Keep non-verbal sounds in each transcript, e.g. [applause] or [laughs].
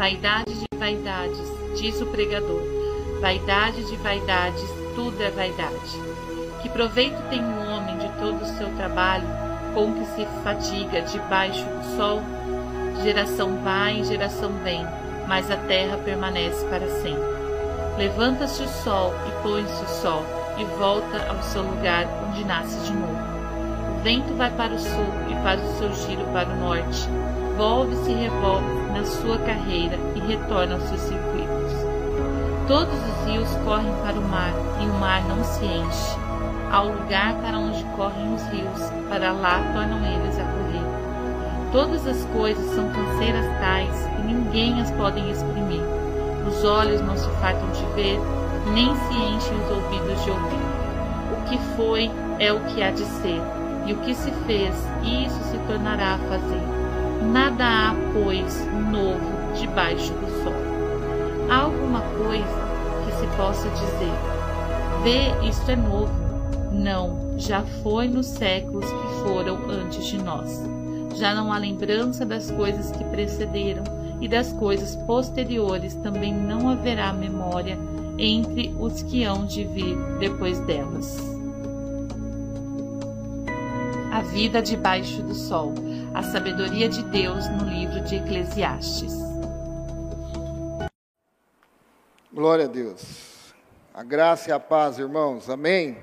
Vaidade de vaidades, diz o pregador. Vaidade de vaidades, tudo é vaidade. Que proveito tem o homem de todo o seu trabalho, com que se fadiga debaixo do sol? Geração vai e geração vem, mas a terra permanece para sempre. Levanta-se o sol e põe-se o sol, e volta ao seu lugar onde nasce de novo. O vento vai para o sul e faz o seu giro para o norte. Volve-se e revolve na sua carreira e retorna aos seus circuitos. Todos os rios correm para o mar e o mar não se enche. Há o lugar para onde correm os rios, para lá tornam eles a correr. Todas as coisas são canseiras tais que ninguém as podem exprimir. Os olhos não se fartam de ver, nem se enchem os ouvidos de ouvir. O que foi é o que há de ser, e o que se fez, isso se tornará a fazer. Nada há, pois, novo debaixo do sol. Há alguma coisa que se possa dizer: Vê, isto é novo. Não, já foi nos séculos que foram antes de nós. Já não há lembrança das coisas que precederam, e das coisas posteriores também não haverá memória entre os que hão de vir depois delas. A vida debaixo do sol, a sabedoria de Deus no livro de Eclesiastes. Glória a Deus. A graça e a paz, irmãos. Amém.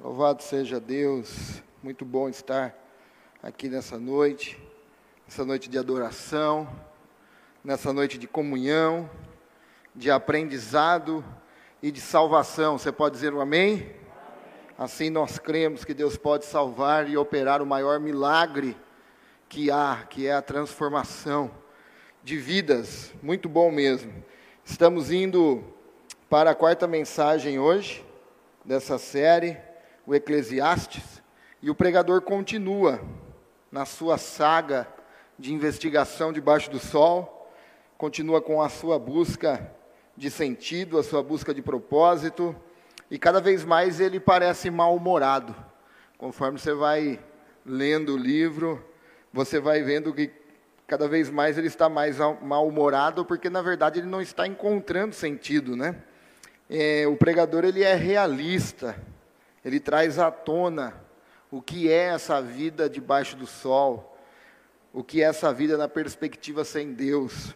Louvado seja Deus. Muito bom estar aqui nessa noite, nessa noite de adoração, nessa noite de comunhão, de aprendizado e de salvação. Você pode dizer um amém? Assim nós cremos que Deus pode salvar e operar o maior milagre que há, que é a transformação de vidas. Muito bom mesmo. Estamos indo para a quarta mensagem hoje dessa série, o Eclesiastes, e o pregador continua na sua saga de investigação debaixo do sol, continua com a sua busca de sentido, a sua busca de propósito, e cada vez mais ele parece mal-humorado. Conforme você vai lendo o livro, você vai vendo que cada vez mais ele está mais mal-humorado, porque na verdade ele não está encontrando sentido, né? É, o pregador ele é realista, ele traz à tona o que é essa vida debaixo do sol, o que é essa vida na perspectiva sem Deus.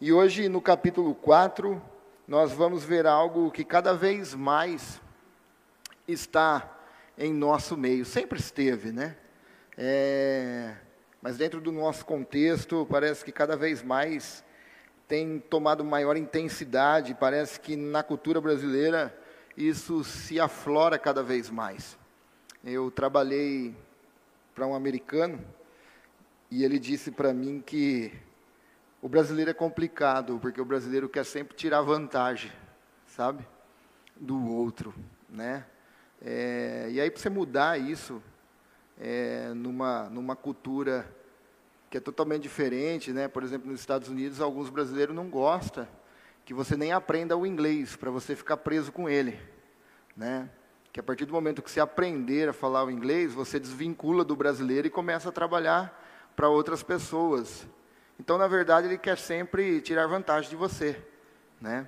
E hoje, no capítulo 4, nós vamos ver algo que cada vez mais está em nosso meio. Sempre esteve, né? É, mas dentro do nosso contexto, parece que cada vez mais tem tomado maior intensidade. Parece que na cultura brasileira isso se aflora cada vez mais. Eu trabalhei para um americano e ele disse para mim que o brasileiro é complicado, porque o brasileiro quer sempre tirar vantagem, sabe? Do outro, né? É, e aí, para você mudar isso é, numa, numa cultura que é totalmente diferente, né? Por exemplo, nos Estados Unidos, alguns brasileiros não gostam que você nem aprenda o inglês, para você ficar preso com ele, né? Que a partir do momento que você aprender a falar o inglês, você desvincula do brasileiro e começa a trabalhar para outras pessoas. Então, na verdade, ele quer sempre tirar vantagem de você, né?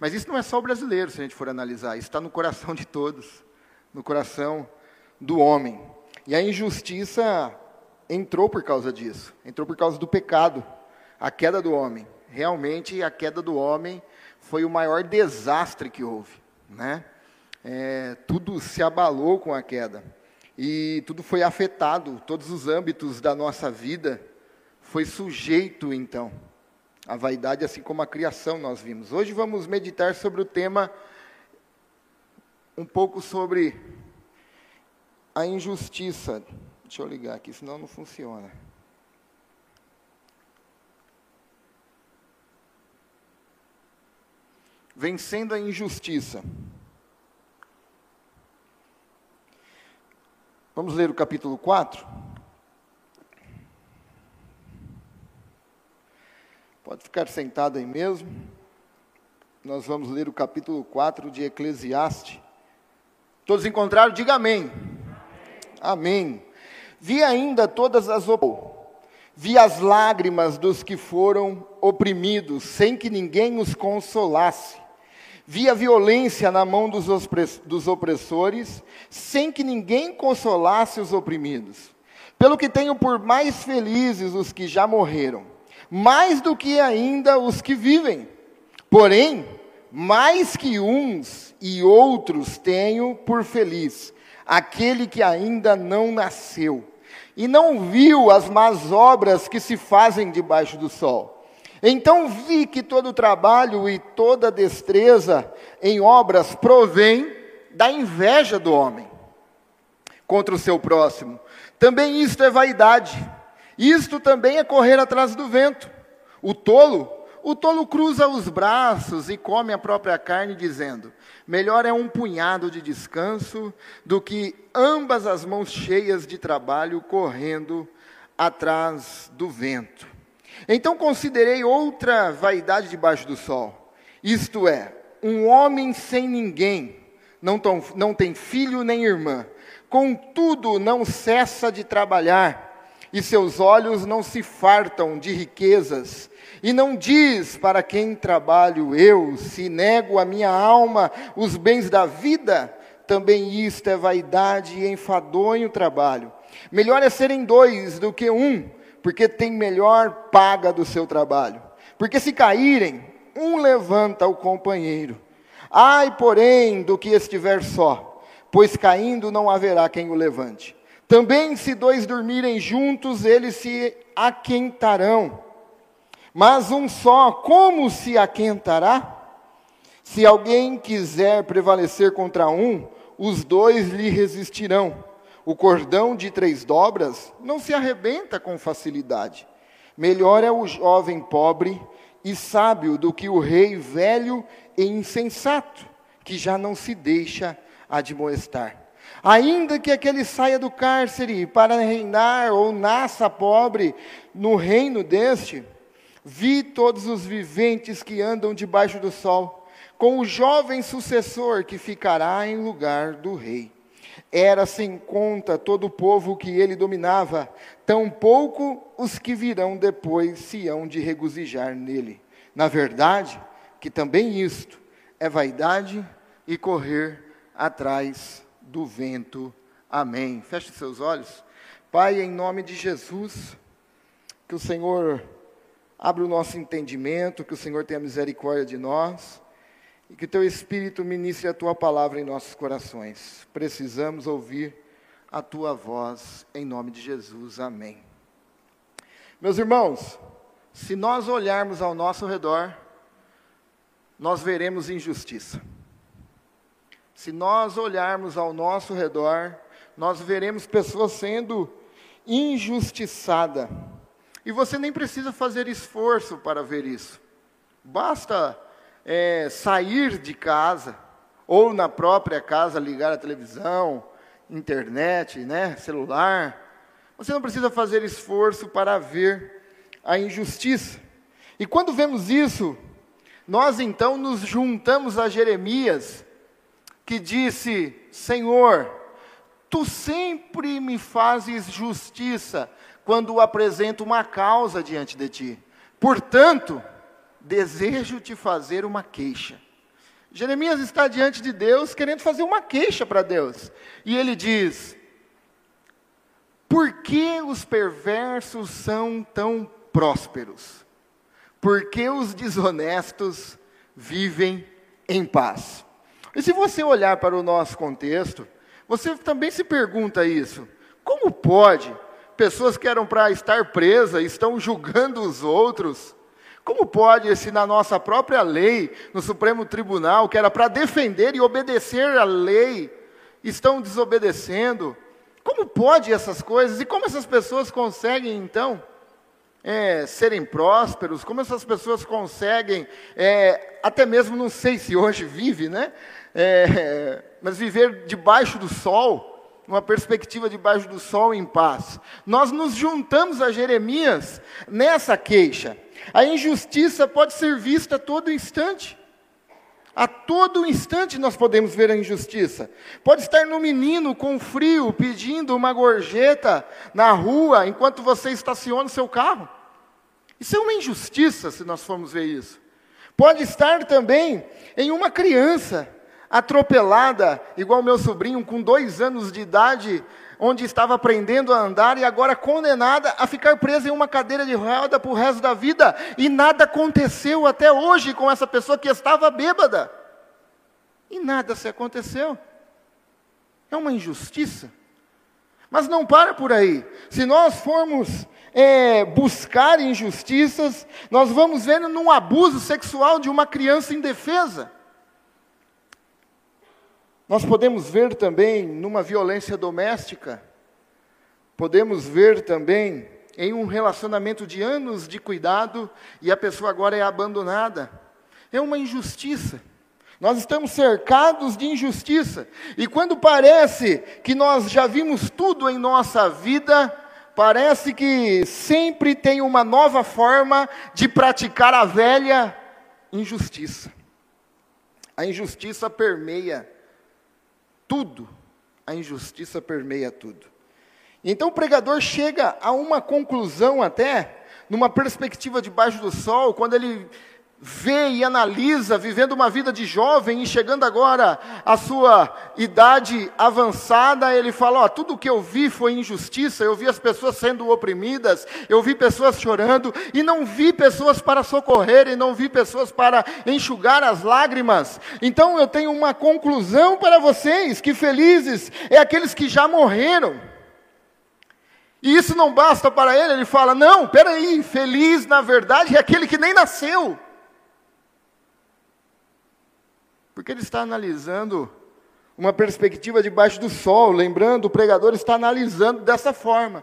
Mas isso não é só o brasileiro, se a gente for analisar. Isso está no coração de todos, no coração do homem. E a injustiça entrou por causa disso, entrou por causa do pecado, a queda do homem. Realmente, a queda do homem foi o maior desastre que houve, né? É, tudo se abalou com a queda e tudo foi afetado, todos os âmbitos da nossa vida foi sujeito, então, à vaidade, assim como a criação nós vimos. Hoje vamos meditar sobre o tema, um pouco sobre a injustiça. Deixa eu ligar aqui, senão não funciona. Vencendo a injustiça. Vamos ler o capítulo 4? Pode ficar sentado aí mesmo. Nós vamos ler o capítulo 4 de Eclesiastes. Todos encontraram? Diga amém. Amém. amém. Vi ainda todas as Vi as lágrimas dos que foram oprimidos, sem que ninguém os consolasse. Vi a violência na mão dos, dos opressores, sem que ninguém consolasse os oprimidos. Pelo que tenho por mais felizes os que já morreram, mais do que ainda os que vivem. Porém, mais que uns e outros tenho por feliz, aquele que ainda não nasceu e não viu as más obras que se fazem debaixo do sol. Então vi que todo trabalho e toda destreza em obras provém da inveja do homem contra o seu próximo. Também isto é vaidade. Isto também é correr atrás do vento. O tolo o tolo cruza os braços e come a própria carne, dizendo: Melhor é um punhado de descanso do que ambas as mãos cheias de trabalho correndo atrás do vento. Então considerei outra vaidade debaixo do sol, isto é, um homem sem ninguém, não, tão, não tem filho nem irmã, contudo não cessa de trabalhar, e seus olhos não se fartam de riquezas, e não diz para quem trabalho eu, se nego a minha alma os bens da vida, também isto é vaidade e enfadonho trabalho. Melhor é serem dois do que um, porque tem melhor paga do seu trabalho. Porque se caírem, um levanta o companheiro. Ai, porém, do que estiver só, pois caindo não haverá quem o levante. Também, se dois dormirem juntos, eles se aquentarão. Mas um só, como se aquentará? Se alguém quiser prevalecer contra um, os dois lhe resistirão. O cordão de três dobras não se arrebenta com facilidade. Melhor é o jovem pobre e sábio do que o rei velho e insensato, que já não se deixa admoestar. Ainda que aquele saia do cárcere para reinar ou nasça pobre no reino deste, Vi todos os viventes que andam debaixo do sol, com o jovem sucessor que ficará em lugar do rei. Era sem conta todo o povo que ele dominava, tampouco os que virão depois se hão de regozijar nele. Na verdade, que também isto é vaidade e correr atrás do vento. Amém. Feche seus olhos. Pai, em nome de Jesus, que o Senhor Abre o nosso entendimento, que o Senhor tenha misericórdia de nós e que o teu Espírito ministre a tua palavra em nossos corações. Precisamos ouvir a tua voz, em nome de Jesus. Amém. Meus irmãos, se nós olharmos ao nosso redor, nós veremos injustiça. Se nós olharmos ao nosso redor, nós veremos pessoas sendo injustiçadas e você nem precisa fazer esforço para ver isso. Basta é, sair de casa, ou na própria casa ligar a televisão, internet, né, celular. Você não precisa fazer esforço para ver a injustiça. E quando vemos isso, nós então nos juntamos a Jeremias, que disse: Senhor, tu sempre me fazes justiça quando apresento uma causa diante de ti. Portanto, desejo te fazer uma queixa. Jeremias está diante de Deus querendo fazer uma queixa para Deus. E ele diz: Por que os perversos são tão prósperos? Por que os desonestos vivem em paz? E se você olhar para o nosso contexto, você também se pergunta isso: como pode pessoas que eram para estar presas estão julgando os outros. Como pode, se na nossa própria lei, no Supremo Tribunal, que era para defender e obedecer a lei, estão desobedecendo? Como pode essas coisas? E como essas pessoas conseguem, então, é, serem prósperos? Como essas pessoas conseguem, é, até mesmo, não sei se hoje vive, né? É, mas viver debaixo do sol, uma perspectiva debaixo do sol em paz. Nós nos juntamos a Jeremias nessa queixa. A injustiça pode ser vista a todo instante. A todo instante nós podemos ver a injustiça. Pode estar no menino com frio pedindo uma gorjeta na rua enquanto você estaciona o seu carro. Isso é uma injustiça se nós formos ver isso. Pode estar também em uma criança atropelada, igual meu sobrinho, com dois anos de idade, onde estava aprendendo a andar e agora condenada a ficar presa em uma cadeira de roda para o resto da vida. E nada aconteceu até hoje com essa pessoa que estava bêbada. E nada se aconteceu. É uma injustiça. Mas não para por aí. Se nós formos é, buscar injustiças, nós vamos vendo num abuso sexual de uma criança indefesa. Nós podemos ver também numa violência doméstica, podemos ver também em um relacionamento de anos de cuidado e a pessoa agora é abandonada. É uma injustiça. Nós estamos cercados de injustiça. E quando parece que nós já vimos tudo em nossa vida, parece que sempre tem uma nova forma de praticar a velha injustiça. A injustiça permeia tudo. A injustiça permeia tudo. Então o pregador chega a uma conclusão até, numa perspectiva debaixo do sol, quando ele vê e analisa, vivendo uma vida de jovem e chegando agora à sua idade avançada, ele fala: ó, tudo que eu vi foi injustiça, eu vi as pessoas sendo oprimidas, eu vi pessoas chorando e não vi pessoas para socorrer e não vi pessoas para enxugar as lágrimas. Então eu tenho uma conclusão para vocês: que felizes é aqueles que já morreram. E isso não basta para ele, ele fala: não, peraí, feliz na verdade é aquele que nem nasceu. Porque ele está analisando uma perspectiva debaixo do sol, lembrando, o pregador está analisando dessa forma.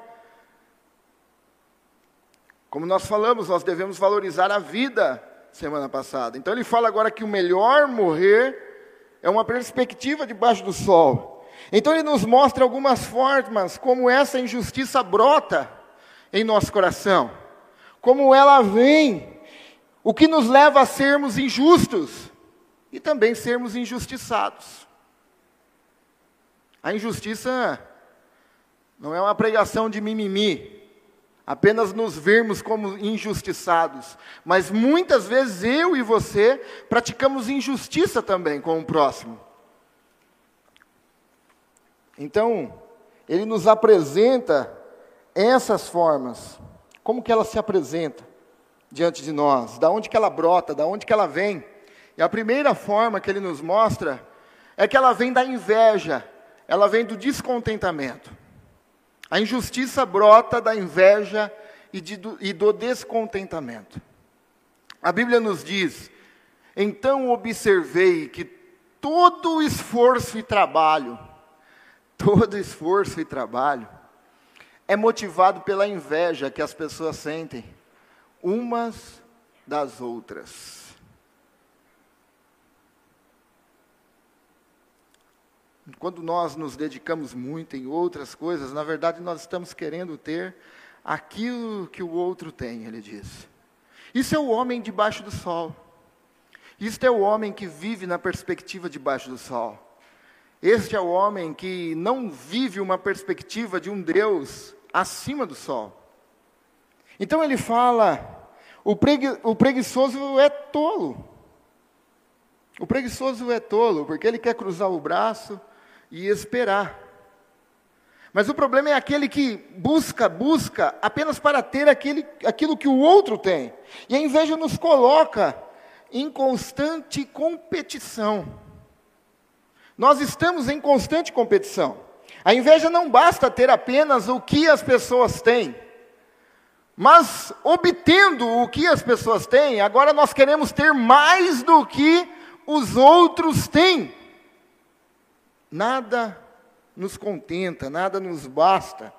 Como nós falamos, nós devemos valorizar a vida semana passada. Então ele fala agora que o melhor morrer é uma perspectiva debaixo do sol. Então ele nos mostra algumas formas como essa injustiça brota em nosso coração, como ela vem, o que nos leva a sermos injustos e também sermos injustiçados. A injustiça não é uma pregação de mimimi, apenas nos vermos como injustiçados, mas muitas vezes eu e você praticamos injustiça também com o próximo. Então, ele nos apresenta essas formas. Como que ela se apresenta diante de nós? Da onde que ela brota? Da onde que ela vem? E a primeira forma que ele nos mostra é que ela vem da inveja, ela vem do descontentamento. A injustiça brota da inveja e, de, e do descontentamento. A Bíblia nos diz: então observei que todo esforço e trabalho, todo esforço e trabalho, é motivado pela inveja que as pessoas sentem umas das outras. Quando nós nos dedicamos muito em outras coisas, na verdade nós estamos querendo ter aquilo que o outro tem, ele diz. Isso é o homem debaixo do sol. Isto é o homem que vive na perspectiva debaixo do sol. Este é o homem que não vive uma perspectiva de um Deus acima do sol. Então ele fala: o, pregui, o preguiçoso é tolo. O preguiçoso é tolo, porque ele quer cruzar o braço, e esperar. Mas o problema é aquele que busca, busca apenas para ter aquele, aquilo que o outro tem. E a inveja nos coloca em constante competição. Nós estamos em constante competição. A inveja não basta ter apenas o que as pessoas têm. Mas obtendo o que as pessoas têm, agora nós queremos ter mais do que os outros têm. Nada nos contenta, nada nos basta.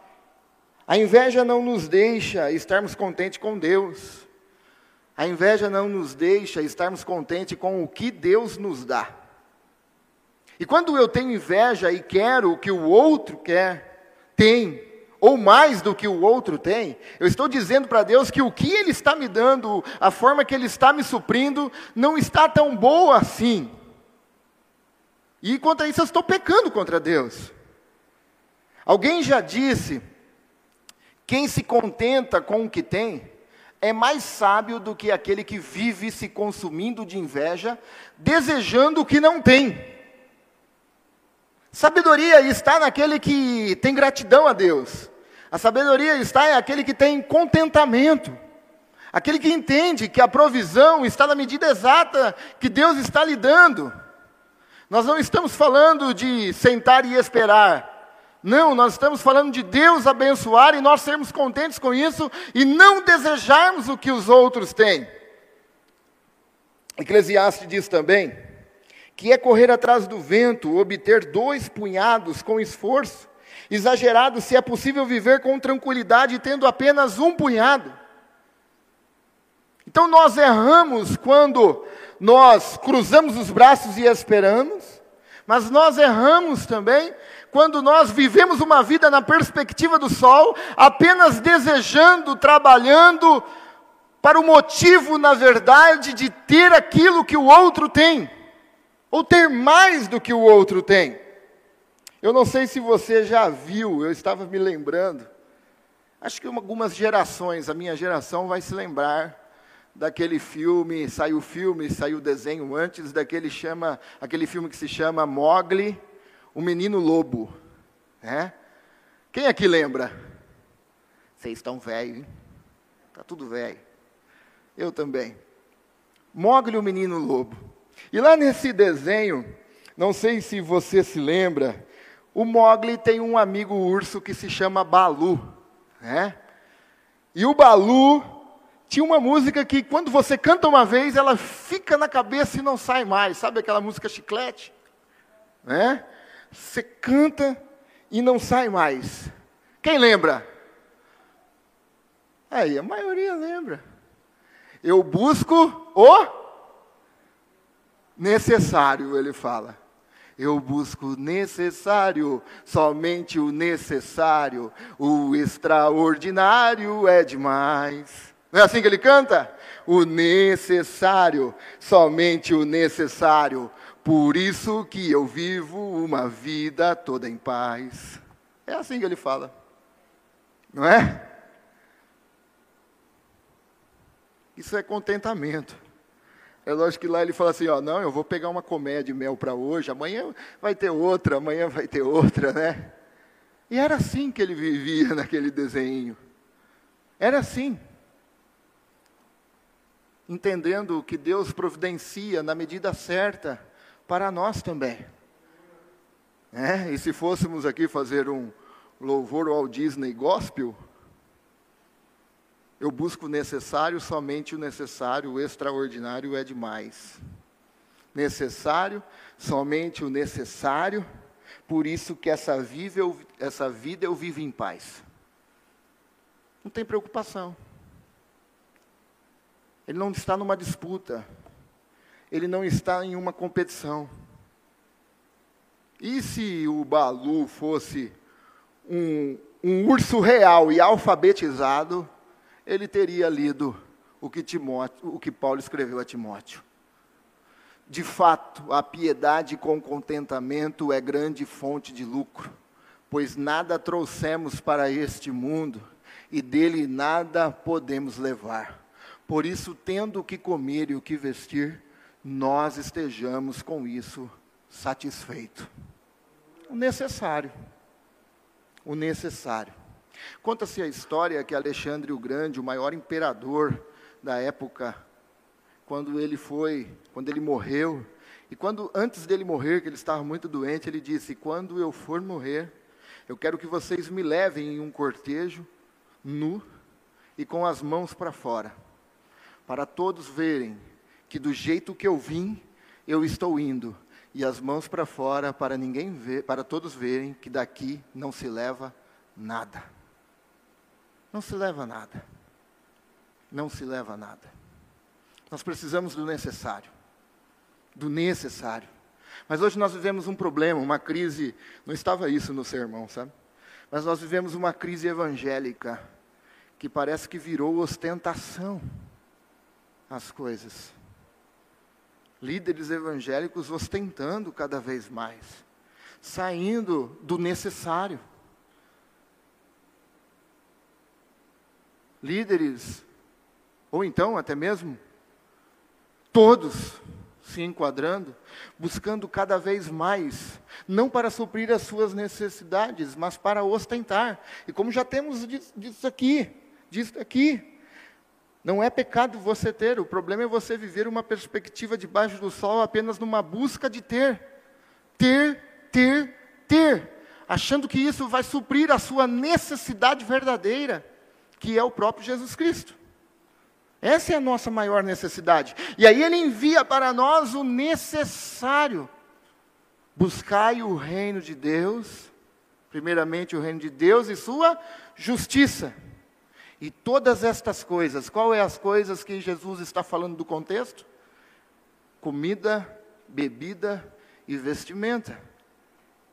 A inveja não nos deixa estarmos contentes com Deus. A inveja não nos deixa estarmos contentes com o que Deus nos dá. E quando eu tenho inveja e quero o que o outro quer, tem, ou mais do que o outro tem, eu estou dizendo para Deus que o que Ele está me dando, a forma que Ele está me suprindo, não está tão boa assim. E contra isso eu estou pecando contra Deus. Alguém já disse: quem se contenta com o que tem é mais sábio do que aquele que vive se consumindo de inveja, desejando o que não tem. Sabedoria está naquele que tem gratidão a Deus. A sabedoria está em aquele que tem contentamento. Aquele que entende que a provisão está na medida exata que Deus está lhe dando. Nós não estamos falando de sentar e esperar. Não, nós estamos falando de Deus abençoar e nós sermos contentes com isso e não desejarmos o que os outros têm. Eclesiastes diz também que é correr atrás do vento, obter dois punhados com esforço, exagerado se é possível viver com tranquilidade tendo apenas um punhado. Então nós erramos quando nós cruzamos os braços e esperamos, mas nós erramos também quando nós vivemos uma vida na perspectiva do sol, apenas desejando, trabalhando para o motivo, na verdade, de ter aquilo que o outro tem, ou ter mais do que o outro tem. Eu não sei se você já viu, eu estava me lembrando, acho que algumas gerações, a minha geração vai se lembrar daquele filme, saiu o filme, saiu o desenho antes daquele chama, aquele filme que se chama Mogli, o menino lobo, né? Quem aqui lembra? Vocês estão velhos, hein? Tá tudo velho. Eu também. Mogli, o menino lobo. E lá nesse desenho, não sei se você se lembra, o Mogli tem um amigo urso que se chama Balu, né? E o Balu tinha uma música que, quando você canta uma vez, ela fica na cabeça e não sai mais. Sabe aquela música chiclete? Né? Você canta e não sai mais. Quem lembra? Aí, a maioria lembra. Eu busco o necessário, ele fala. Eu busco necessário, somente o necessário. O extraordinário é demais. Não é assim que ele canta? O necessário, somente o necessário. Por isso que eu vivo uma vida toda em paz. É assim que ele fala. Não é? Isso é contentamento. É lógico que lá ele fala assim, ó, não, eu vou pegar uma comédia de mel para hoje, amanhã vai ter outra, amanhã vai ter outra, né? E era assim que ele vivia [laughs] naquele desenho. Era assim entendendo que Deus providencia na medida certa para nós também. É, e se fôssemos aqui fazer um louvor ao Disney Gospel, eu busco o necessário, somente o necessário, o extraordinário é demais. Necessário, somente o necessário, por isso que essa, vive, essa vida eu vivo em paz. Não tem preocupação. Ele não está numa disputa. Ele não está em uma competição. E se o Balu fosse um, um urso real e alfabetizado, ele teria lido o que, Timóteo, o que Paulo escreveu a Timóteo. De fato, a piedade com contentamento é grande fonte de lucro, pois nada trouxemos para este mundo e dele nada podemos levar. Por isso, tendo o que comer e o que vestir, nós estejamos com isso satisfeito. O necessário. O necessário. Conta-se a história que Alexandre o Grande, o maior imperador da época, quando ele foi, quando ele morreu, e quando antes dele morrer, que ele estava muito doente, ele disse: "Quando eu for morrer, eu quero que vocês me levem em um cortejo nu e com as mãos para fora para todos verem que do jeito que eu vim, eu estou indo, e as mãos para fora para ninguém ver, para todos verem que daqui não se leva nada. Não se leva nada. Não se leva nada. Nós precisamos do necessário. Do necessário. Mas hoje nós vivemos um problema, uma crise, não estava isso no sermão, sabe? Mas nós vivemos uma crise evangélica que parece que virou ostentação as coisas. líderes evangélicos ostentando cada vez mais, saindo do necessário. Líderes, ou então até mesmo todos se enquadrando, buscando cada vez mais, não para suprir as suas necessidades, mas para ostentar. E como já temos disso aqui, disso aqui, não é pecado você ter, o problema é você viver uma perspectiva debaixo do sol apenas numa busca de ter. Ter, ter, ter. Achando que isso vai suprir a sua necessidade verdadeira, que é o próprio Jesus Cristo. Essa é a nossa maior necessidade. E aí ele envia para nós o necessário. Buscai o reino de Deus, primeiramente o reino de Deus e sua justiça. E todas estas coisas, qual é as coisas que Jesus está falando do contexto? Comida, bebida e vestimenta.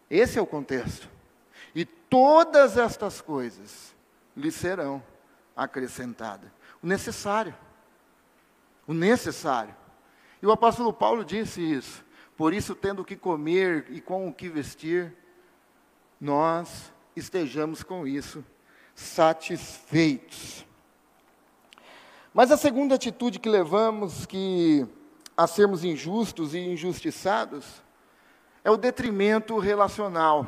Esse é o contexto. E todas estas coisas lhe serão acrescentadas. O necessário. O necessário. E o apóstolo Paulo disse isso. Por isso, tendo o que comer e com o que vestir, nós estejamos com isso satisfeitos. Mas a segunda atitude que levamos que a sermos injustos e injustiçados é o detrimento relacional.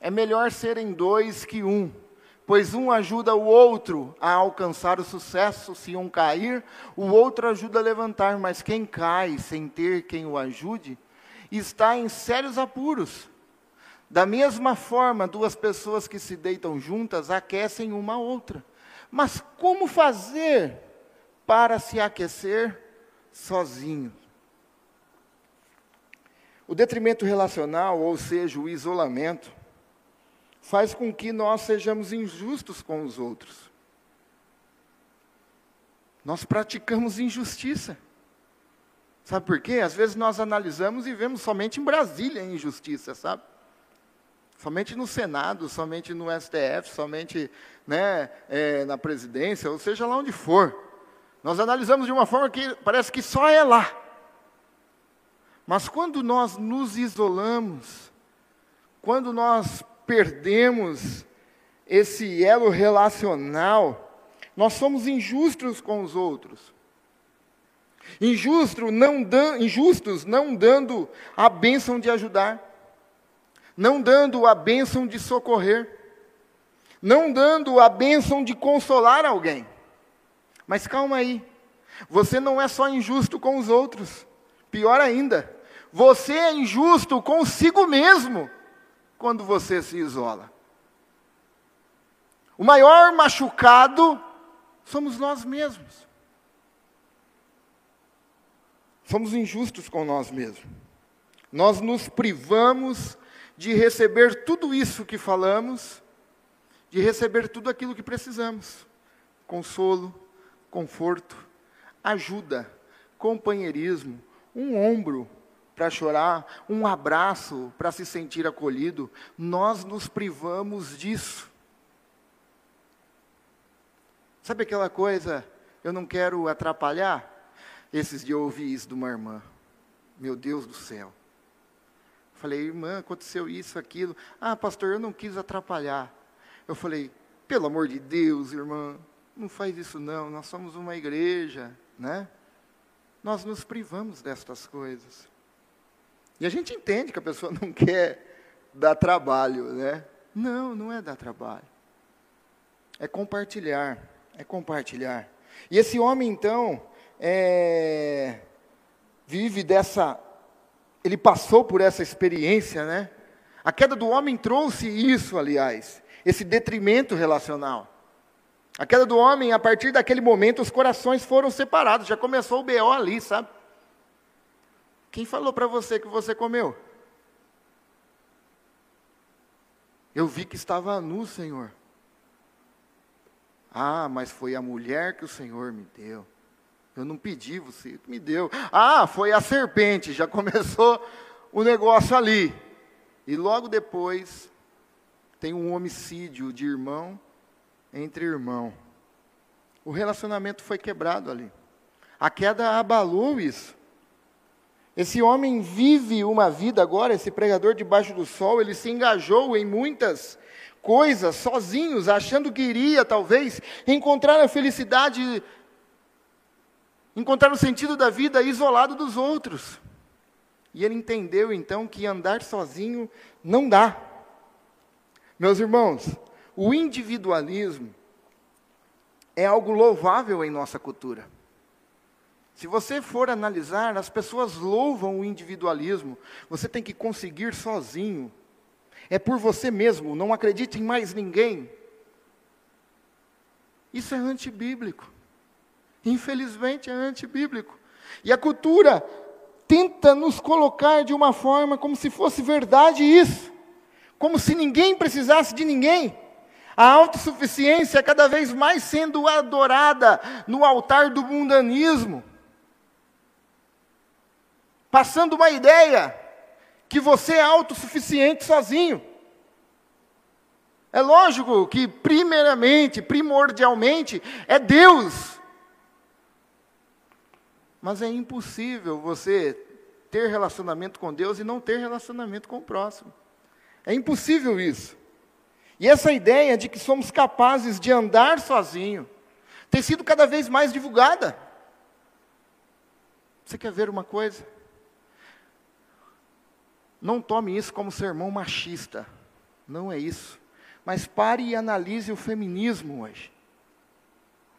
É melhor serem dois que um, pois um ajuda o outro a alcançar o sucesso. Se um cair, o outro ajuda a levantar, mas quem cai sem ter quem o ajude, está em sérios apuros. Da mesma forma, duas pessoas que se deitam juntas aquecem uma a outra. Mas como fazer para se aquecer sozinho? O detrimento relacional, ou seja, o isolamento, faz com que nós sejamos injustos com os outros. Nós praticamos injustiça. Sabe por quê? Às vezes nós analisamos e vemos somente em Brasília a injustiça, sabe? Somente no Senado, somente no STF, somente né, é, na presidência, ou seja lá onde for. Nós analisamos de uma forma que parece que só é lá. Mas quando nós nos isolamos, quando nós perdemos esse elo relacional, nós somos injustos com os outros. Injusto não injustos não dando a bênção de ajudar não dando a bênção de socorrer, não dando a bênção de consolar alguém. Mas calma aí, você não é só injusto com os outros, pior ainda, você é injusto consigo mesmo quando você se isola. O maior machucado somos nós mesmos. Somos injustos com nós mesmos. Nós nos privamos de receber tudo isso que falamos, de receber tudo aquilo que precisamos: consolo, conforto, ajuda, companheirismo, um ombro para chorar, um abraço para se sentir acolhido. Nós nos privamos disso. Sabe aquela coisa, eu não quero atrapalhar? Esses dias eu ouvi isso de uma irmã. Meu Deus do céu. Falei, irmã, aconteceu isso, aquilo. Ah, pastor, eu não quis atrapalhar. Eu falei, pelo amor de Deus, irmã, não faz isso não, nós somos uma igreja, né? Nós nos privamos destas coisas. E a gente entende que a pessoa [laughs] não quer dar trabalho, né? Não, não é dar trabalho. É compartilhar, é compartilhar. E esse homem, então, é, vive dessa ele passou por essa experiência, né? A queda do homem trouxe isso, aliás, esse detrimento relacional. A queda do homem, a partir daquele momento, os corações foram separados, já começou o BO ali, sabe? Quem falou para você que você comeu? Eu vi que estava nu, Senhor. Ah, mas foi a mulher que o Senhor me deu. Eu não pedi, você me deu. Ah, foi a serpente, já [laughs] começou o negócio ali. E logo depois tem um homicídio de irmão entre irmão. O relacionamento foi quebrado ali. A queda abalou isso. Esse homem vive uma vida agora, esse pregador debaixo do sol, ele se engajou em muitas coisas sozinhos, achando que iria talvez encontrar a felicidade, encontrar o sentido da vida isolado dos outros. E ele entendeu então que andar sozinho não dá. Meus irmãos, o individualismo é algo louvável em nossa cultura. Se você for analisar, as pessoas louvam o individualismo. Você tem que conseguir sozinho. É por você mesmo, não acredite em mais ninguém. Isso é antibíblico. Infelizmente é antibíblico. E a cultura tenta nos colocar de uma forma como se fosse verdade isso. Como se ninguém precisasse de ninguém. A autossuficiência cada vez mais sendo adorada no altar do mundanismo passando uma ideia que você é autossuficiente sozinho. É lógico que, primeiramente, primordialmente, é Deus. Mas é impossível você ter relacionamento com Deus e não ter relacionamento com o próximo. É impossível isso. E essa ideia de que somos capazes de andar sozinho tem sido cada vez mais divulgada. Você quer ver uma coisa? Não tome isso como sermão machista. Não é isso. Mas pare e analise o feminismo hoje.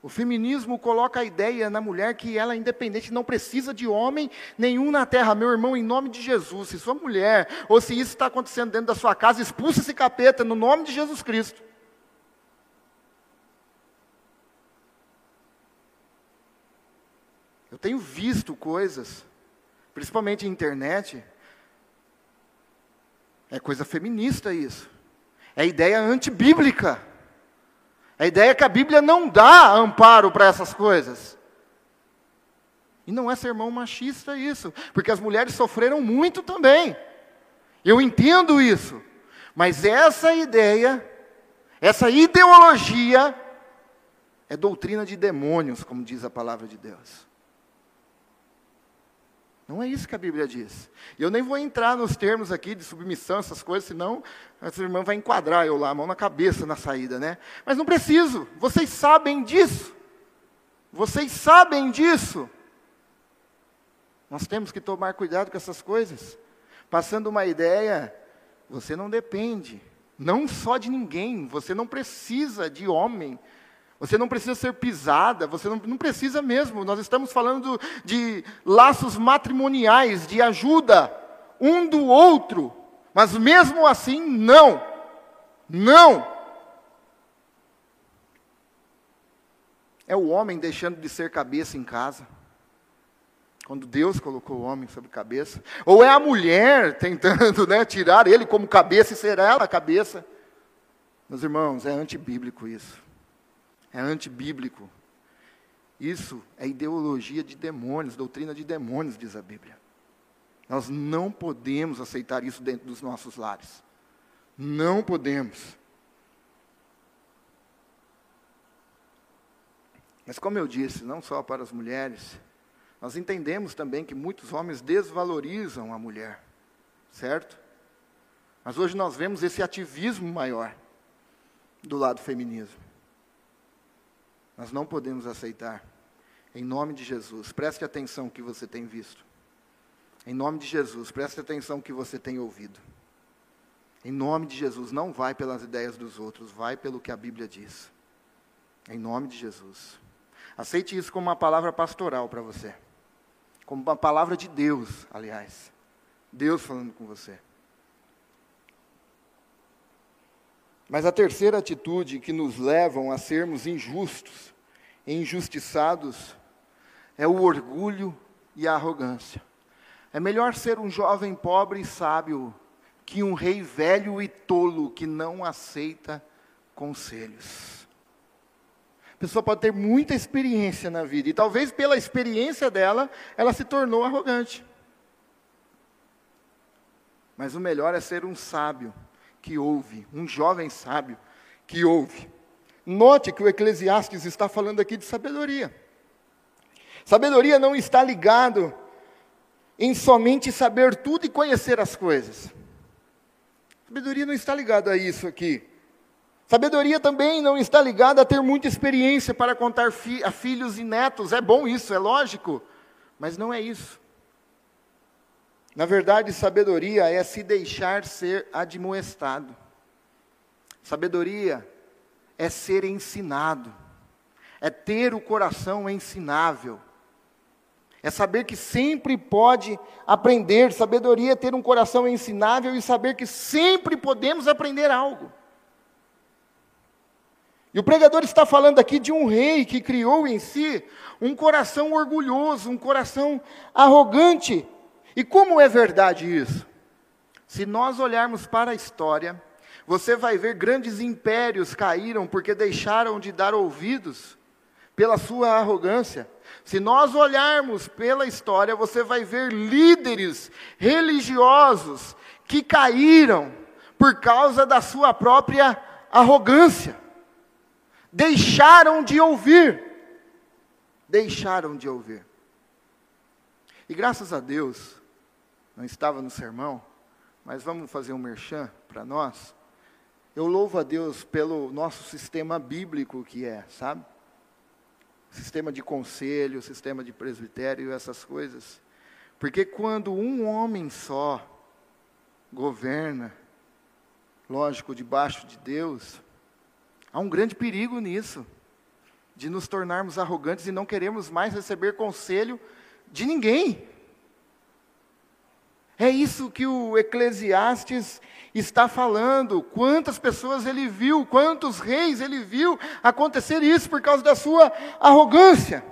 O feminismo coloca a ideia na mulher que ela é independente, não precisa de homem nenhum na terra. Meu irmão, em nome de Jesus, se sua mulher, ou se isso está acontecendo dentro da sua casa, expulse esse capeta no nome de Jesus Cristo. Eu tenho visto coisas, principalmente na internet, é coisa feminista isso. É ideia antibíblica. É ideia que a Bíblia não dá amparo para essas coisas. E não é sermão machista isso, porque as mulheres sofreram muito também. Eu entendo isso. Mas essa ideia, essa ideologia, é doutrina de demônios, como diz a palavra de Deus. Não é isso que a Bíblia diz. E eu nem vou entrar nos termos aqui de submissão, essas coisas, senão essa irmã vai enquadrar eu lá, a mão na cabeça na saída, né? Mas não preciso, vocês sabem disso. Vocês sabem disso. Nós temos que tomar cuidado com essas coisas. Passando uma ideia, você não depende, não só de ninguém, você não precisa de homem, você não precisa ser pisada, você não, não precisa mesmo. Nós estamos falando de laços matrimoniais, de ajuda um do outro. Mas mesmo assim, não. Não. É o homem deixando de ser cabeça em casa. Quando Deus colocou o homem sobre cabeça. Ou é a mulher tentando né, tirar ele como cabeça e ser ela a cabeça. Meus irmãos, é antibíblico isso é antibíblico. Isso é ideologia de demônios, doutrina de demônios, diz a Bíblia. Nós não podemos aceitar isso dentro dos nossos lares. Não podemos. Mas, como eu disse, não só para as mulheres, nós entendemos também que muitos homens desvalorizam a mulher, certo? Mas hoje nós vemos esse ativismo maior do lado feminismo. Nós não podemos aceitar. Em nome de Jesus, preste atenção que você tem visto. Em nome de Jesus, preste atenção que você tem ouvido. Em nome de Jesus, não vai pelas ideias dos outros, vai pelo que a Bíblia diz. Em nome de Jesus. Aceite isso como uma palavra pastoral para você. Como uma palavra de Deus, aliás. Deus falando com você. Mas a terceira atitude que nos levam a sermos injustos injustiçados é o orgulho e a arrogância. É melhor ser um jovem pobre e sábio que um rei velho e tolo que não aceita conselhos. A pessoa pode ter muita experiência na vida e talvez pela experiência dela ela se tornou arrogante. Mas o melhor é ser um sábio que ouve, um jovem sábio que ouve. Note que o Eclesiastes está falando aqui de sabedoria. Sabedoria não está ligado em somente saber tudo e conhecer as coisas. Sabedoria não está ligada a isso aqui. Sabedoria também não está ligada a ter muita experiência para contar fi a filhos e netos. É bom isso, é lógico, mas não é isso. Na verdade, sabedoria é se deixar ser admoestado. Sabedoria é ser ensinado, é ter o coração ensinável, é saber que sempre pode aprender. Sabedoria é ter um coração ensinável e saber que sempre podemos aprender algo. E o pregador está falando aqui de um rei que criou em si um coração orgulhoso, um coração arrogante. E como é verdade isso? Se nós olharmos para a história, você vai ver grandes impérios caíram porque deixaram de dar ouvidos pela sua arrogância. Se nós olharmos pela história, você vai ver líderes religiosos que caíram por causa da sua própria arrogância. Deixaram de ouvir. Deixaram de ouvir. E graças a Deus, não estava no sermão, mas vamos fazer um merchan para nós. Eu louvo a Deus pelo nosso sistema bíblico que é, sabe? Sistema de conselho, sistema de presbitério, essas coisas. Porque quando um homem só governa, lógico, debaixo de Deus, há um grande perigo nisso, de nos tornarmos arrogantes e não queremos mais receber conselho de ninguém. É isso que o Eclesiastes está falando. Quantas pessoas ele viu, quantos reis ele viu acontecer isso por causa da sua arrogância.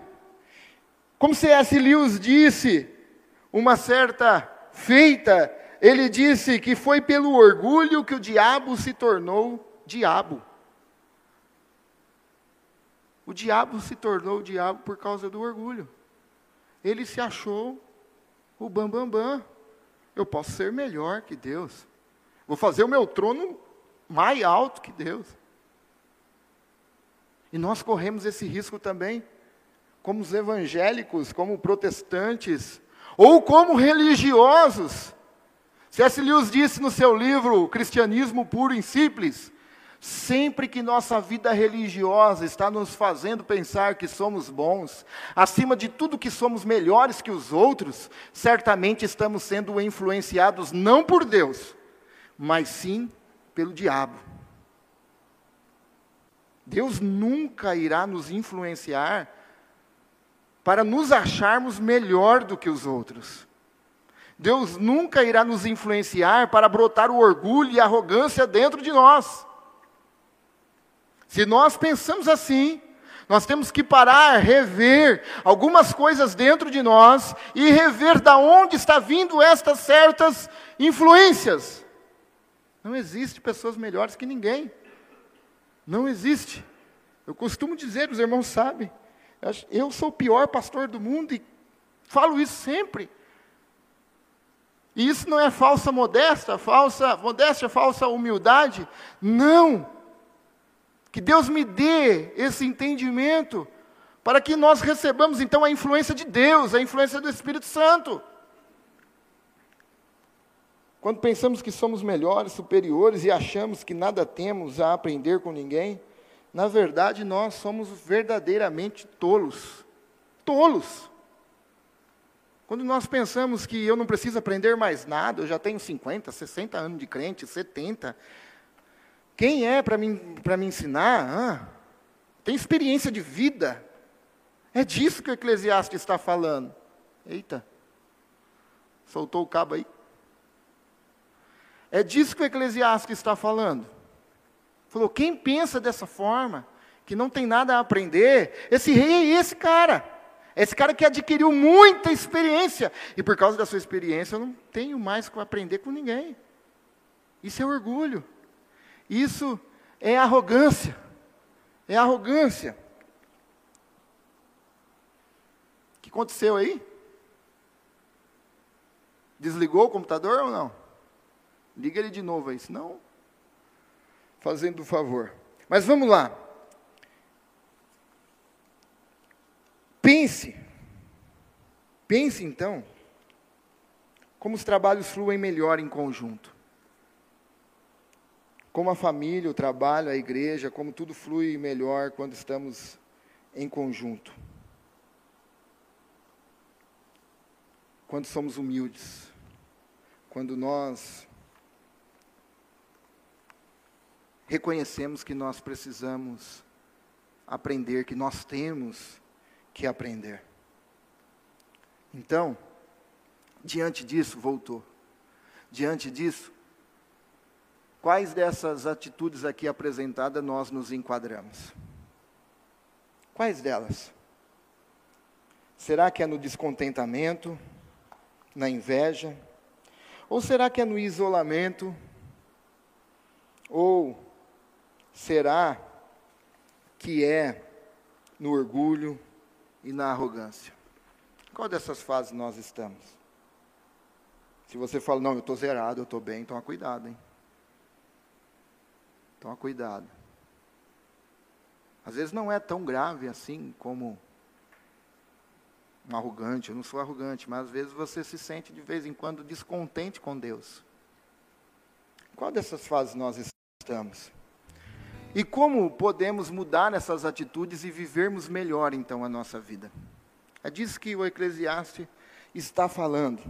Como C.S. Lewis disse, uma certa feita, ele disse que foi pelo orgulho que o diabo se tornou diabo. O diabo se tornou diabo por causa do orgulho. Ele se achou o bambambam. Bam, bam eu posso ser melhor que Deus. Vou fazer o meu trono mais alto que Deus. E nós corremos esse risco também, como os evangélicos, como protestantes, ou como religiosos. C.S. Lewis disse no seu livro Cristianismo Puro e Simples Sempre que nossa vida religiosa está nos fazendo pensar que somos bons, acima de tudo que somos melhores que os outros, certamente estamos sendo influenciados não por Deus, mas sim pelo diabo. Deus nunca irá nos influenciar para nos acharmos melhor do que os outros. Deus nunca irá nos influenciar para brotar o orgulho e a arrogância dentro de nós. Se nós pensamos assim, nós temos que parar, rever algumas coisas dentro de nós e rever da onde está vindo estas certas influências. Não existe pessoas melhores que ninguém. Não existe. Eu costumo dizer, os irmãos sabem, eu sou o pior pastor do mundo e falo isso sempre. E isso não é falsa modéstia, falsa modéstia, falsa humildade. Não. Que Deus me dê esse entendimento, para que nós recebamos então a influência de Deus, a influência do Espírito Santo. Quando pensamos que somos melhores, superiores e achamos que nada temos a aprender com ninguém, na verdade nós somos verdadeiramente tolos. Tolos. Quando nós pensamos que eu não preciso aprender mais nada, eu já tenho 50, 60 anos de crente, 70, quem é para me, me ensinar? Ah, tem experiência de vida. É disso que o Eclesiastes está falando. Eita, soltou o cabo aí. É disso que o Eclesiastes está falando. Falou: quem pensa dessa forma, que não tem nada a aprender, esse rei é esse cara. Esse cara que adquiriu muita experiência. E por causa da sua experiência, eu não tenho mais que aprender com ninguém. Isso é orgulho. Isso é arrogância. É arrogância. O que aconteceu aí? Desligou o computador ou não? Liga ele de novo aí, senão. Fazendo o favor. Mas vamos lá. Pense. Pense então como os trabalhos fluem melhor em conjunto. Como a família, o trabalho, a igreja, como tudo flui melhor quando estamos em conjunto. Quando somos humildes, quando nós reconhecemos que nós precisamos aprender, que nós temos que aprender. Então, diante disso, voltou. Diante disso, quais dessas atitudes aqui apresentadas nós nos enquadramos? Quais delas? Será que é no descontentamento, na inveja? Ou será que é no isolamento? Ou será que é no orgulho e na arrogância? Qual dessas fases nós estamos? Se você fala, não, eu estou zerado, eu estou bem, toma cuidado, hein? Toma cuidado. Às vezes não é tão grave assim como um arrogante. Eu não sou arrogante, mas às vezes você se sente de vez em quando descontente com Deus. Qual dessas fases nós estamos? E como podemos mudar essas atitudes e vivermos melhor então a nossa vida? É disso que o Eclesiastes está falando.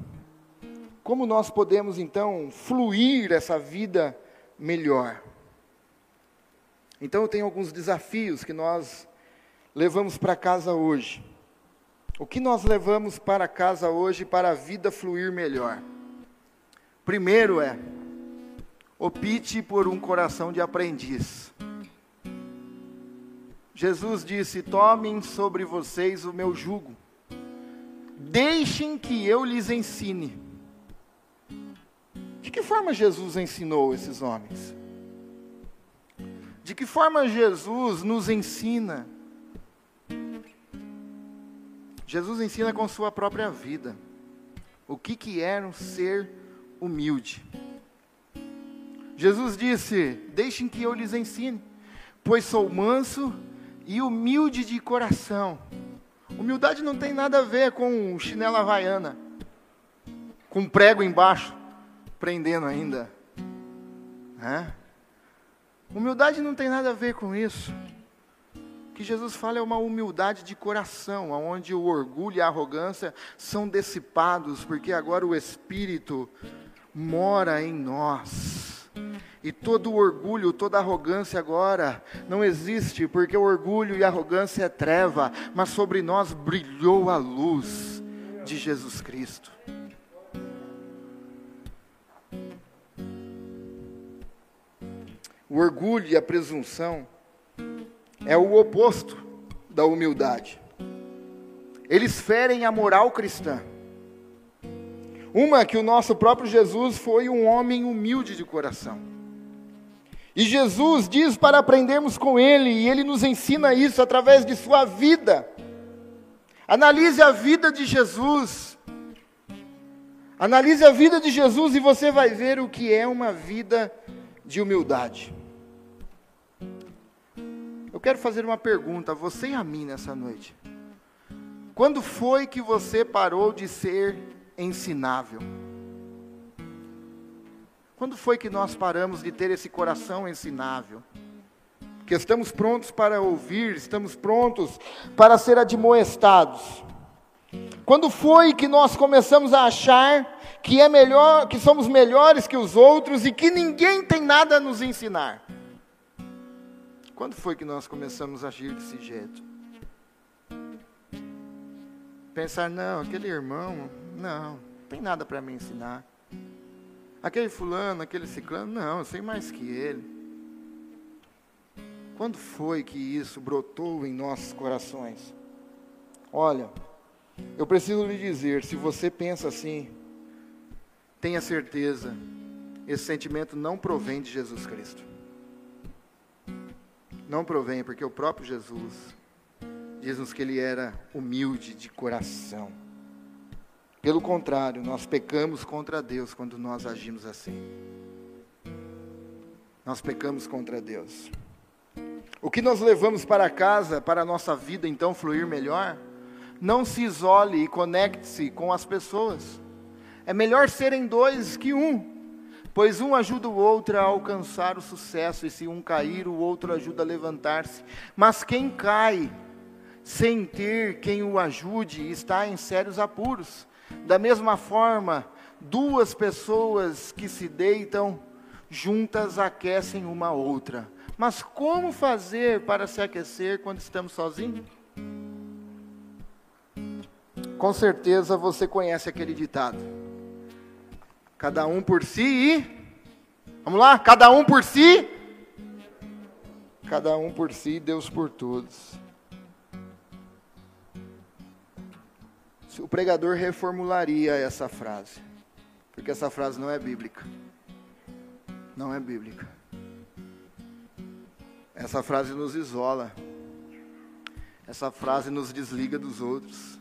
Como nós podemos então fluir essa vida melhor? Então eu tenho alguns desafios que nós levamos para casa hoje. O que nós levamos para casa hoje para a vida fluir melhor? Primeiro é, opte por um coração de aprendiz. Jesus disse: Tomem sobre vocês o meu jugo, deixem que eu lhes ensine. De que forma Jesus ensinou esses homens? De que forma Jesus nos ensina? Jesus ensina com sua própria vida o que, que era um ser humilde. Jesus disse: Deixem que eu lhes ensine, pois sou manso e humilde de coração. Humildade não tem nada a ver com chinela havaiana, com prego embaixo, prendendo ainda. É? Humildade não tem nada a ver com isso. O que Jesus fala é uma humildade de coração, onde o orgulho e a arrogância são dissipados, porque agora o Espírito mora em nós. E todo orgulho, toda arrogância agora não existe, porque o orgulho e a arrogância é treva, mas sobre nós brilhou a luz de Jesus Cristo. O orgulho e a presunção é o oposto da humildade. Eles ferem a moral cristã. Uma que o nosso próprio Jesus foi um homem humilde de coração. E Jesus diz para aprendermos com ele, e ele nos ensina isso através de sua vida. Analise a vida de Jesus. Analise a vida de Jesus e você vai ver o que é uma vida de humildade. Eu quero fazer uma pergunta a você e a mim nessa noite. Quando foi que você parou de ser ensinável? Quando foi que nós paramos de ter esse coração ensinável? Que estamos prontos para ouvir, estamos prontos para ser admoestados. Quando foi que nós começamos a achar que é melhor, que somos melhores que os outros e que ninguém tem nada a nos ensinar? Quando foi que nós começamos a agir desse jeito? Pensar, não, aquele irmão, não, não tem nada para me ensinar. Aquele fulano, aquele ciclano, não, eu sei mais que ele. Quando foi que isso brotou em nossos corações? Olha, eu preciso lhe dizer, se você pensa assim, tenha certeza, esse sentimento não provém de Jesus Cristo não provém, porque o próprio Jesus diz-nos que ele era humilde de coração. Pelo contrário, nós pecamos contra Deus quando nós agimos assim. Nós pecamos contra Deus. O que nós levamos para casa, para a nossa vida então fluir melhor, não se isole e conecte-se com as pessoas. É melhor serem dois que um, pois um ajuda o outro a alcançar o sucesso, e se um cair, o outro ajuda a levantar-se. Mas quem cai sem ter quem o ajude está em sérios apuros. Da mesma forma, duas pessoas que se deitam juntas aquecem uma outra. Mas como fazer para se aquecer quando estamos sozinhos? Com certeza você conhece aquele ditado. Cada um por si e. Vamos lá? Cada um por si. Cada um por si, Deus por todos. O pregador reformularia essa frase, porque essa frase não é bíblica. Não é bíblica. Essa frase nos isola. Essa frase nos desliga dos outros.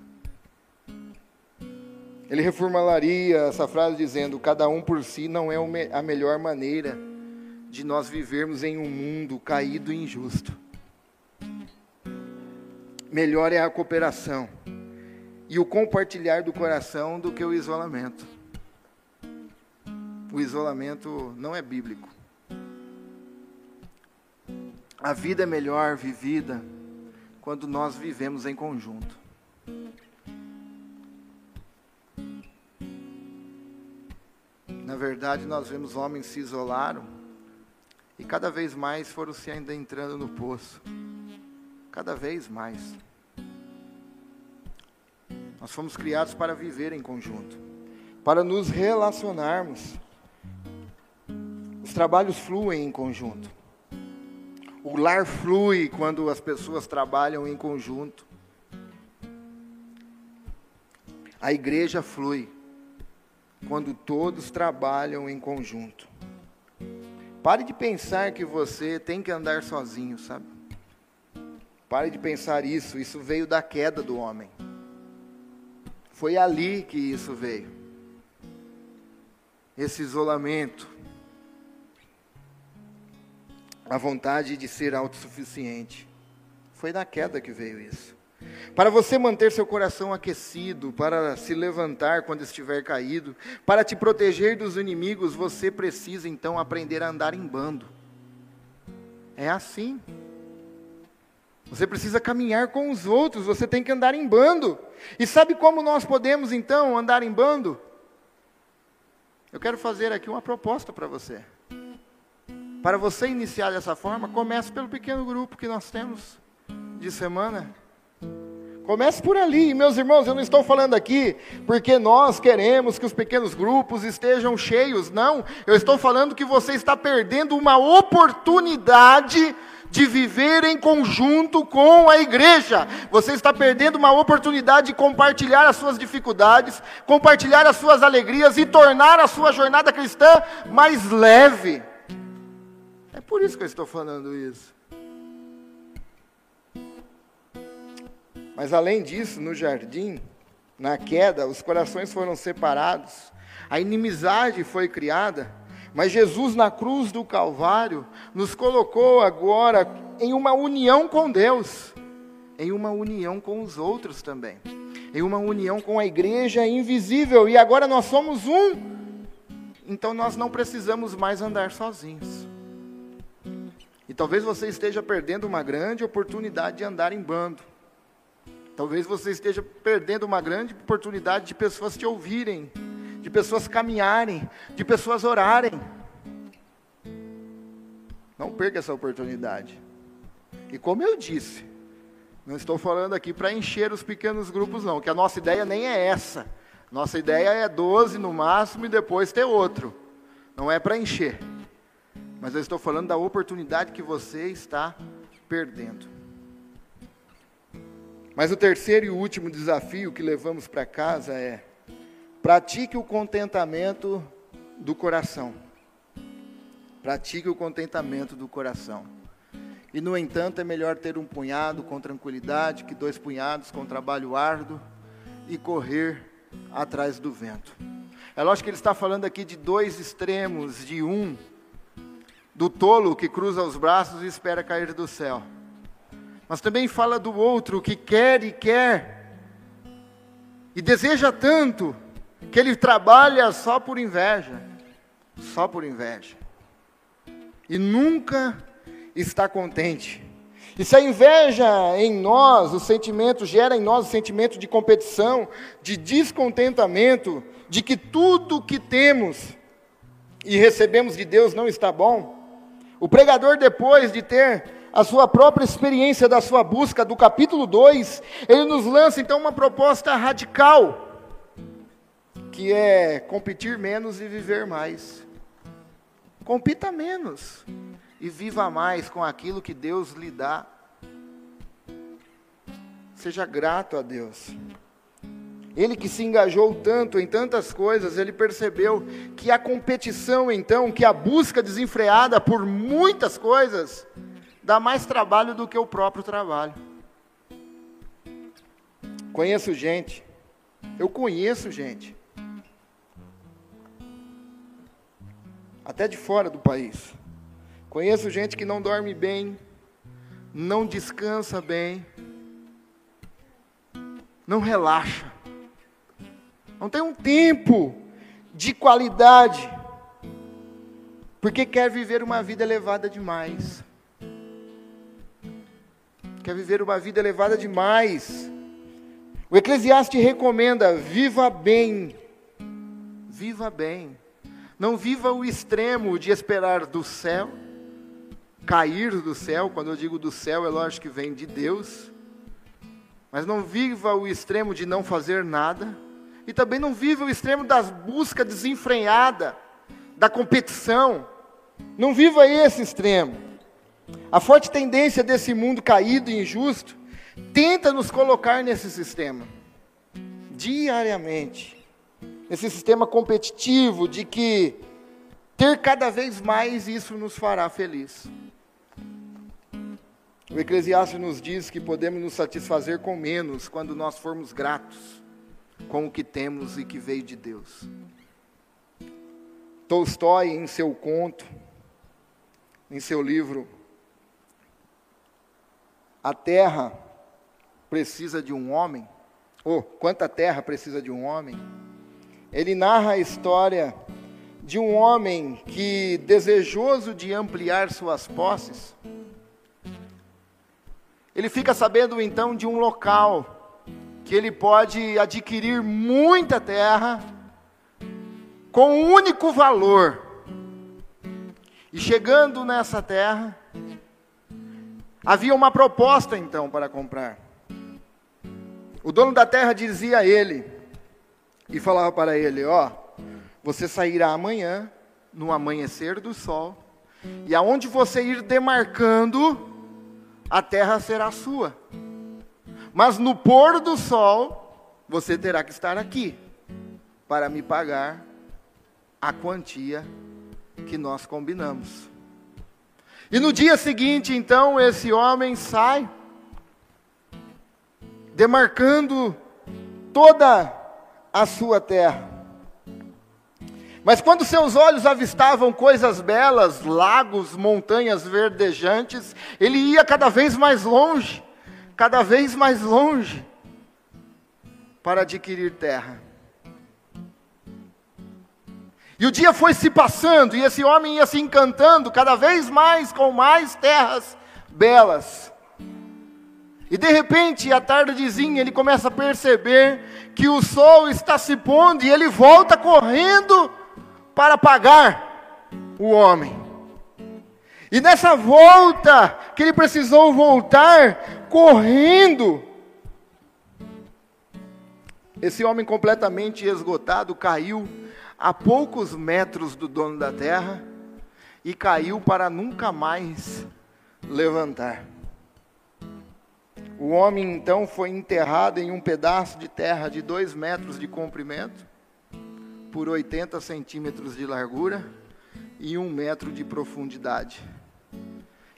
Ele reformularia essa frase dizendo: cada um por si não é a melhor maneira de nós vivermos em um mundo caído e injusto. Melhor é a cooperação e o compartilhar do coração do que o isolamento. O isolamento não é bíblico. A vida é melhor vivida quando nós vivemos em conjunto. Na verdade, nós vemos homens se isolaram e cada vez mais foram se ainda entrando no poço. Cada vez mais. Nós fomos criados para viver em conjunto, para nos relacionarmos. Os trabalhos fluem em conjunto. O lar flui quando as pessoas trabalham em conjunto. A igreja flui quando todos trabalham em conjunto. Pare de pensar que você tem que andar sozinho, sabe? Pare de pensar isso, isso veio da queda do homem. Foi ali que isso veio. Esse isolamento, a vontade de ser autossuficiente. Foi da queda que veio isso. Para você manter seu coração aquecido, para se levantar quando estiver caído, para te proteger dos inimigos, você precisa então aprender a andar em bando. É assim. Você precisa caminhar com os outros, você tem que andar em bando. E sabe como nós podemos então andar em bando? Eu quero fazer aqui uma proposta para você. Para você iniciar dessa forma, comece pelo pequeno grupo que nós temos de semana. Comece por ali, meus irmãos. Eu não estou falando aqui porque nós queremos que os pequenos grupos estejam cheios, não. Eu estou falando que você está perdendo uma oportunidade de viver em conjunto com a igreja. Você está perdendo uma oportunidade de compartilhar as suas dificuldades, compartilhar as suas alegrias e tornar a sua jornada cristã mais leve. É por isso que eu estou falando isso. Mas além disso, no jardim, na queda, os corações foram separados, a inimizade foi criada, mas Jesus na cruz do Calvário nos colocou agora em uma união com Deus, em uma união com os outros também, em uma união com a igreja invisível, e agora nós somos um, então nós não precisamos mais andar sozinhos. E talvez você esteja perdendo uma grande oportunidade de andar em bando. Talvez você esteja perdendo uma grande oportunidade de pessoas te ouvirem, de pessoas caminharem, de pessoas orarem. Não perca essa oportunidade. E como eu disse, não estou falando aqui para encher os pequenos grupos, não, que a nossa ideia nem é essa. Nossa ideia é 12 no máximo e depois ter outro. Não é para encher. Mas eu estou falando da oportunidade que você está perdendo. Mas o terceiro e último desafio que levamos para casa é: pratique o contentamento do coração. Pratique o contentamento do coração. E, no entanto, é melhor ter um punhado com tranquilidade que dois punhados com trabalho árduo e correr atrás do vento. É lógico que ele está falando aqui de dois extremos, de um, do tolo que cruza os braços e espera cair do céu mas também fala do outro que quer e quer, e deseja tanto, que ele trabalha só por inveja, só por inveja, e nunca está contente. E se a inveja em nós, o sentimento gera em nós o sentimento de competição, de descontentamento, de que tudo que temos e recebemos de Deus não está bom, o pregador, depois de ter a sua própria experiência da sua busca, do capítulo 2, ele nos lança então uma proposta radical, que é competir menos e viver mais. Compita menos e viva mais com aquilo que Deus lhe dá. Seja grato a Deus. Ele que se engajou tanto em tantas coisas, ele percebeu que a competição, então, que a busca desenfreada por muitas coisas, dá mais trabalho do que o próprio trabalho. Conheço gente, eu conheço gente, até de fora do país, Conheço gente que não dorme bem, não descansa bem, não relaxa, não tem um tempo de qualidade, porque quer viver uma vida elevada demais. Quer viver uma vida elevada demais. O Eclesiastes recomenda: viva bem, viva bem. Não viva o extremo de esperar do céu cair do céu, quando eu digo do céu, é lógico que vem de Deus. Mas não viva o extremo de não fazer nada. E também não viva o extremo da busca desenfreada, da competição. Não viva esse extremo. A forte tendência desse mundo caído e injusto tenta nos colocar nesse sistema, diariamente. Nesse sistema competitivo de que ter cada vez mais isso nos fará feliz. O Eclesiastes nos diz que podemos nos satisfazer com menos quando nós formos gratos com o que temos e que veio de Deus. Tolstói, em seu conto, em seu livro, A Terra Precisa de um Homem, ou Quanta Terra Precisa de um Homem, ele narra a história de um homem que, desejoso de ampliar suas posses, ele fica sabendo então de um local que ele pode adquirir muita terra com um único valor. E chegando nessa terra, havia uma proposta então para comprar. O dono da terra dizia a ele, e falava para ele: Ó, você sairá amanhã, no amanhecer do sol, e aonde você ir demarcando, a terra será sua. Mas no pôr do sol, você terá que estar aqui para me pagar a quantia que nós combinamos. E no dia seguinte, então, esse homem sai, demarcando toda a sua terra. Mas quando seus olhos avistavam coisas belas, lagos, montanhas verdejantes, ele ia cada vez mais longe, cada vez mais longe, para adquirir terra. E o dia foi se passando, e esse homem ia se encantando cada vez mais com mais terras belas. E de repente, à tardezinha, ele começa a perceber que o sol está se pondo e ele volta correndo para pagar o homem. E nessa volta, que ele precisou voltar correndo, esse homem completamente esgotado caiu a poucos metros do dono da terra e caiu para nunca mais levantar. O homem então foi enterrado em um pedaço de terra de dois metros de comprimento por 80 centímetros de largura e um metro de profundidade.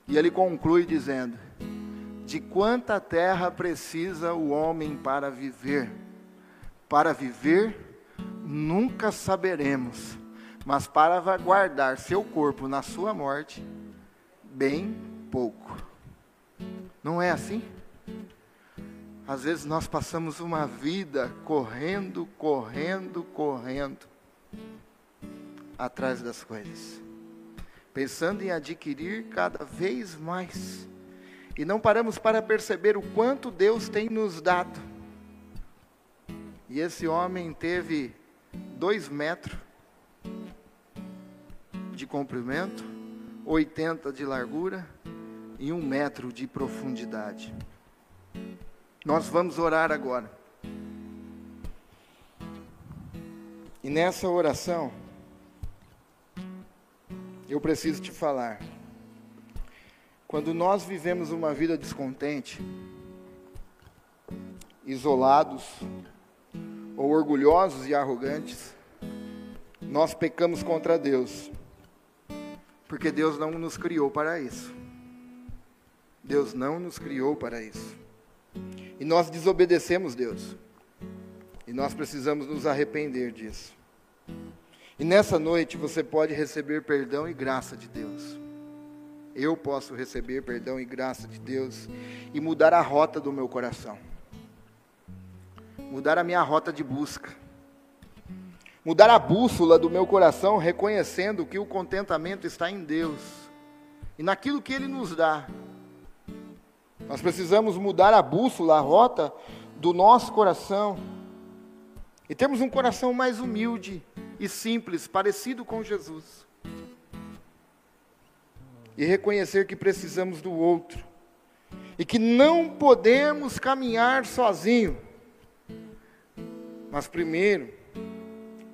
E ele conclui dizendo: De quanta terra precisa o homem para viver? Para viver, nunca saberemos, mas para guardar seu corpo na sua morte, bem pouco. Não é assim? Às vezes nós passamos uma vida correndo, correndo, correndo atrás das coisas, pensando em adquirir cada vez mais. E não paramos para perceber o quanto Deus tem nos dado. E esse homem teve dois metros de comprimento, 80 de largura e um metro de profundidade. Nós vamos orar agora. E nessa oração, eu preciso te falar. Quando nós vivemos uma vida descontente, isolados, ou orgulhosos e arrogantes, nós pecamos contra Deus, porque Deus não nos criou para isso. Deus não nos criou para isso. E nós desobedecemos Deus. E nós precisamos nos arrepender disso. E nessa noite você pode receber perdão e graça de Deus. Eu posso receber perdão e graça de Deus e mudar a rota do meu coração. Mudar a minha rota de busca. Mudar a bússola do meu coração, reconhecendo que o contentamento está em Deus e naquilo que Ele nos dá nós precisamos mudar a bússola, a rota do nosso coração. E termos um coração mais humilde e simples, parecido com Jesus. E reconhecer que precisamos do outro. E que não podemos caminhar sozinho. Mas primeiro,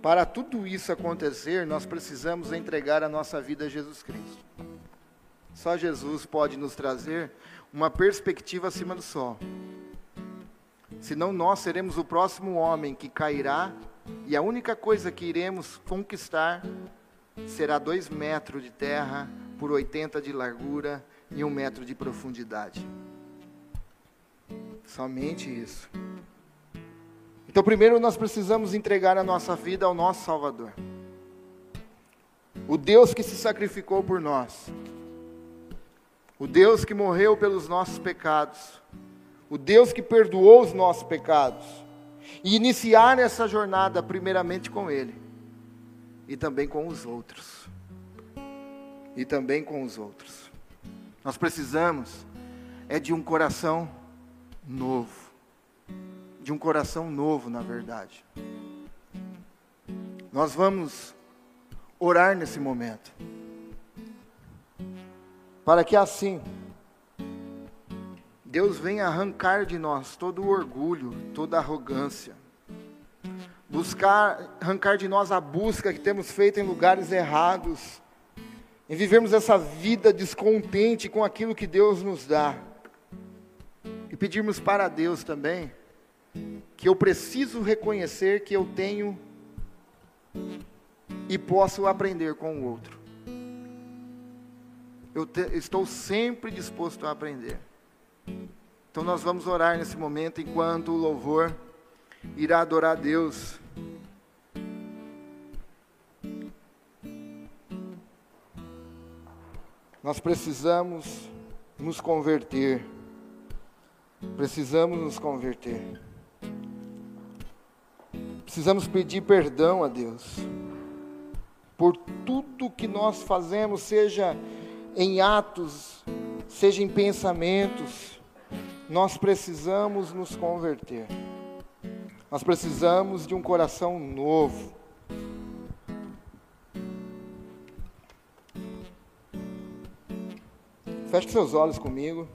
para tudo isso acontecer, nós precisamos entregar a nossa vida a Jesus Cristo. Só Jesus pode nos trazer uma perspectiva acima do sol. Senão nós seremos o próximo homem que cairá e a única coisa que iremos conquistar será dois metros de terra por 80 de largura e um metro de profundidade. Somente isso. Então, primeiro nós precisamos entregar a nossa vida ao nosso Salvador. O Deus que se sacrificou por nós o Deus que morreu pelos nossos pecados, o Deus que perdoou os nossos pecados, e iniciar essa jornada primeiramente com Ele, e também com os outros. E também com os outros. Nós precisamos é de um coração novo. De um coração novo, na verdade. Nós vamos orar nesse momento para que assim Deus venha arrancar de nós todo o orgulho, toda a arrogância, buscar arrancar de nós a busca que temos feito em lugares errados, em vivermos essa vida descontente com aquilo que Deus nos dá. E pedirmos para Deus também que eu preciso reconhecer que eu tenho e posso aprender com o outro eu te, estou sempre disposto a aprender. Então nós vamos orar nesse momento enquanto o louvor irá adorar a Deus. Nós precisamos nos converter. Precisamos nos converter. Precisamos pedir perdão a Deus por tudo que nós fazemos, seja em atos, seja em pensamentos, nós precisamos nos converter. Nós precisamos de um coração novo. Feche seus olhos comigo.